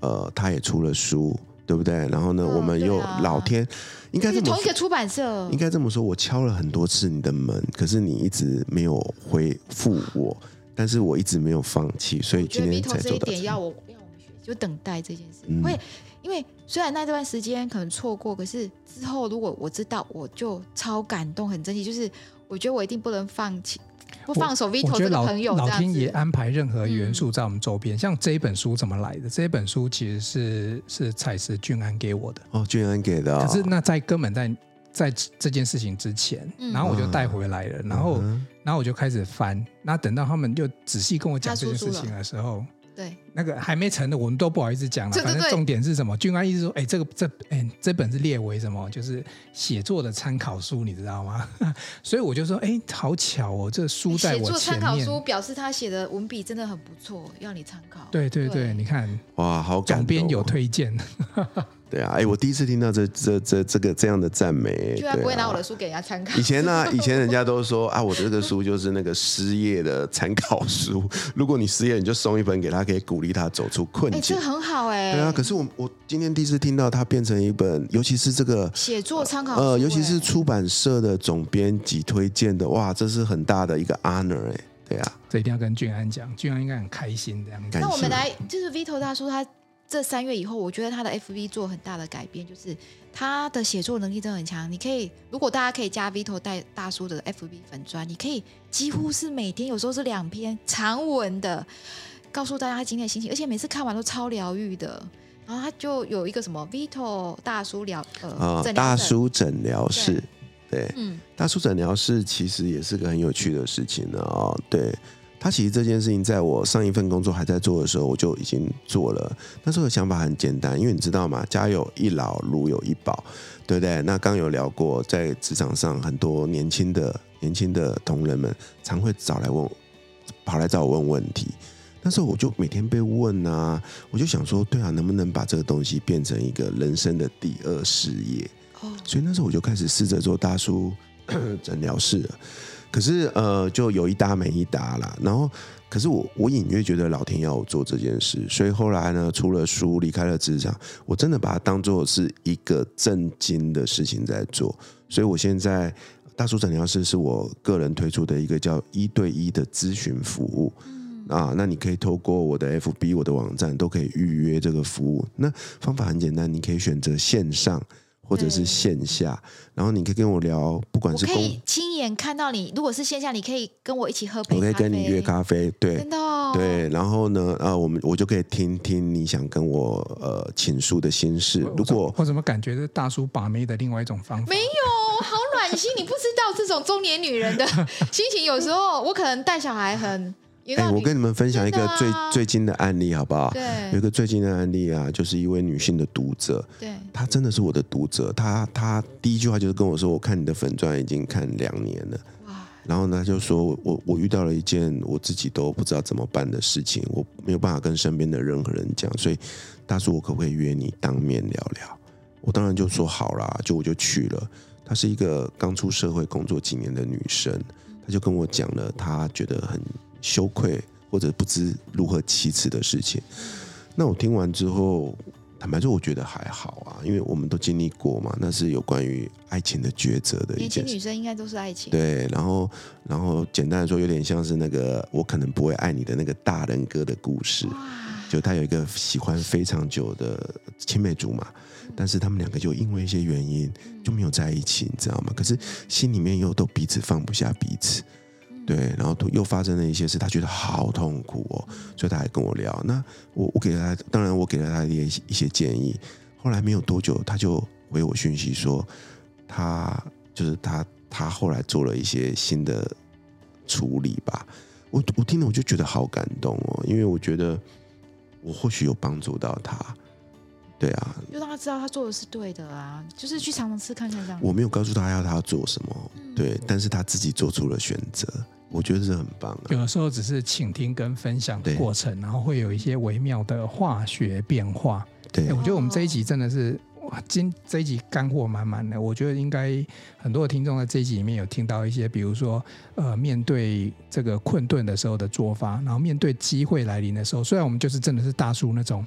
呃，他也出了书。对不对？然后呢，哦、我们又老天，应该这么说，同一个出版社，应该这么说，我敲了很多次你的门，可是你一直没有回复我，但是我一直没有放弃，所以今天才做到一点要我要我们就等待这件事。嗯、会因为虽然那段时间可能错过，可是之后如果我知道，我就超感动，很珍惜。就是我觉得我一定不能放弃。不放手，Vito 这个朋友，老天爷安排任何元素在我们周边，嗯、像这一本书怎么来的？这一本书其实是是蔡司俊安给我的哦，俊安给的、哦。可是那在根本在在这件事情之前，嗯、然后我就带回来了，嗯、然后、嗯、然后我就开始翻，那等到他们就仔细跟我讲这件事情的时候。对，那个还没成的，我们都不好意思讲了。反正重点是什么？俊安意思说，哎，这个这哎，这本是列为什么？就是写作的参考书，你知道吗？所以我就说，哎，好巧哦，这书在我前面。写作参考书表示他写的文笔真的很不错，要你参考。对对对，对你看，哇，好感动。总编有推荐。对啊，哎，我第一次听到这这这这个这样的赞美，居然不会拿我的书给人家参考。以前呢，以前人家都说啊，我的这个书就是那个失业的参考书。如果你失业，你就送一本给他，可以鼓励他走出困境。这很好哎。对啊，可是我我今天第一次听到它变成一本，尤其是这个写作参考书，呃，尤其是出版社的总编辑推荐的，哇，这是很大的一个 honor 哎。对啊，这一定要跟俊安讲，俊安应该很开心这样。那我们来，就是 Vito 大叔他。这三月以后，我觉得他的 FB 做很大的改变，就是他的写作能力真的很强。你可以，如果大家可以加 Vito 带大叔的 FB 粉砖，你可以几乎是每天，有时候是两篇长文的，告诉大家他今天的心情，而且每次看完都超疗愈的。然后他就有一个什么 Vito 大叔疗呃、哦、大叔诊疗室，对，对嗯，大叔诊疗室其实也是个很有趣的事情呢哦，对。他其实这件事情，在我上一份工作还在做的时候，我就已经做了。那时候的想法很简单，因为你知道嘛？家有一老，如有一宝，对不对？那刚有聊过，在职场上很多年轻的年轻的同仁们，常会找来问，跑来找我问问题。那时候我就每天被问啊，我就想说，对啊，能不能把这个东西变成一个人生的第二事业？哦所以那时候我就开始试着做大叔 诊疗室了。可是呃，就有一搭没一搭啦。然后，可是我我隐约觉得老天要我做这件事，所以后来呢，出了书，离开了职场，我真的把它当做是一个正经的事情在做。所以我现在大叔诊疗室是我个人推出的一个叫一对一的咨询服务。嗯、啊，那你可以透过我的 FB、我的网站都可以预约这个服务。那方法很简单，你可以选择线上。或者是线下，然后你可以跟我聊，不管是可以亲眼看到你。如果是线下，你可以跟我一起喝杯咖啡。我可以跟你约咖啡，对，真的哦，对。然后呢，呃，我们我就可以听听你想跟我呃倾诉的心事。如果我怎么感觉是大叔把妹的另外一种方法？没有，好暖心。你不知道这种中年女人的 心情，有时候我可能带小孩很。哎，我跟你们分享一个最、啊、最近的案例，好不好？对，有一个最近的案例啊，就是一位女性的读者，对，她真的是我的读者。她她第一句话就是跟我说：“我看你的粉钻已经看两年了。”哇！然后呢，就说我我遇到了一件我自己都不知道怎么办的事情，我没有办法跟身边的任何人讲，所以大叔，我可不可以约你当面聊聊？我当然就说好啦，就我就去了。她是一个刚出社会工作几年的女生，她就跟我讲了，她觉得很。羞愧或者不知如何启齿的事情，那我听完之后，坦白说，我觉得还好啊，因为我们都经历过嘛，那是有关于爱情的抉择的一件事。年轻女生应该都是爱情。对，然后，然后简单的说，有点像是那个我可能不会爱你的那个大人哥的故事。就他有一个喜欢非常久的青梅竹马，但是他们两个就因为一些原因就没有在一起，你知道吗？可是心里面又都彼此放不下彼此。对，然后又发生了一些事，他觉得好痛苦哦，所以他还跟我聊。那我我给了他，当然我给了他一些一些建议。后来没有多久，他就回我讯息说，他就是他他后来做了一些新的处理吧。我我听了我就觉得好感动哦，因为我觉得我或许有帮助到他。对啊，就让他知道他做的是对的啊，就是去尝试看看这样。我没有告诉他要他要做什么，嗯、对，但是他自己做出了选择，我觉得这很棒、啊。有的时候只是倾听跟分享的过程，然后会有一些微妙的化学变化。对、欸，我觉得我们这一集真的是哇，今这一集干货满满的。我觉得应该很多的听众在这一集里面有听到一些，比如说呃，面对这个困顿的时候的做法，然后面对机会来临的时候，虽然我们就是真的是大叔那种。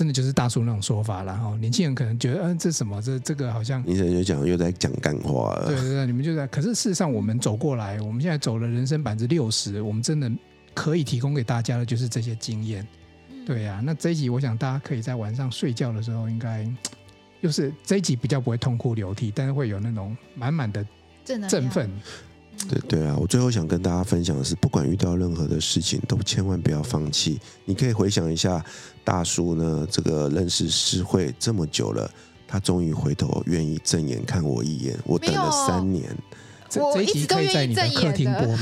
真的就是大叔那种说法了哈，年轻人可能觉得，嗯、呃，这什么？这这个好像，你现在就讲又在讲干话了。对对对，你们就在。可是事实上，我们走过来，我们现在走了人生百分之六十，我们真的可以提供给大家的就是这些经验。对呀、啊，那这一集我想大家可以在晚上睡觉的时候，应该就是这一集比较不会痛哭流涕，但是会有那种满满的振奋。对对啊，我最后想跟大家分享的是，不管遇到任何的事情，都千万不要放弃。你可以回想一下，大叔呢，这个认识诗慧这么久了，他终于回头愿意正眼看我一眼。我等了三年，我一直都愿意正眼的，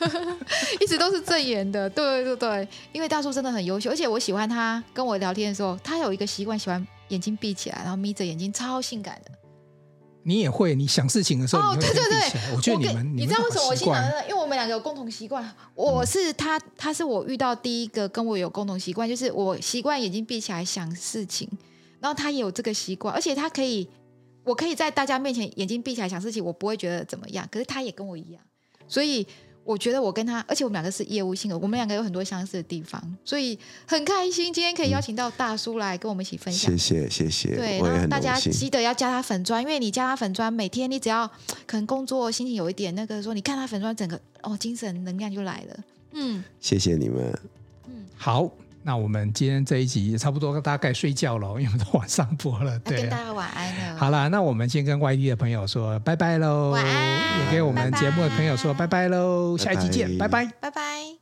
一直都是正眼的。对对对，因为大叔真的很优秀，而且我喜欢他跟我聊天的时候，他有一个习惯，喜欢眼睛闭起来，然后眯着眼睛，超性感的。你也会，你想事情的时候，哦，对对对，我觉得你们，你知道为什么我经常呢？因为我们两个有共同习惯。我是他，他是我遇到第一个跟我有共同习惯，就是我习惯眼睛闭起来想事情，然后他也有这个习惯，而且他可以，我可以在大家面前眼睛闭起来想事情，我不会觉得怎么样。可是他也跟我一样，所以。我觉得我跟他，而且我们两个是业务性格，我们两个有很多相似的地方，所以很开心今天可以邀请到大叔来跟我们一起分享。谢谢谢谢，对，然后大家记得要加他粉砖，因为你加他粉砖，每天你只要可能工作心情有一点那个说，你看他粉砖，整个哦精神能量就来了。嗯，谢谢你们。嗯，好。那我们今天这一集也差不多，大概睡觉了，因为都晚上播了。对，跟大家晚安了。好了，那我们先跟外地的朋友说拜拜喽，晚安。也给我们节目的朋友说拜拜喽，下一集见，拜拜，拜拜。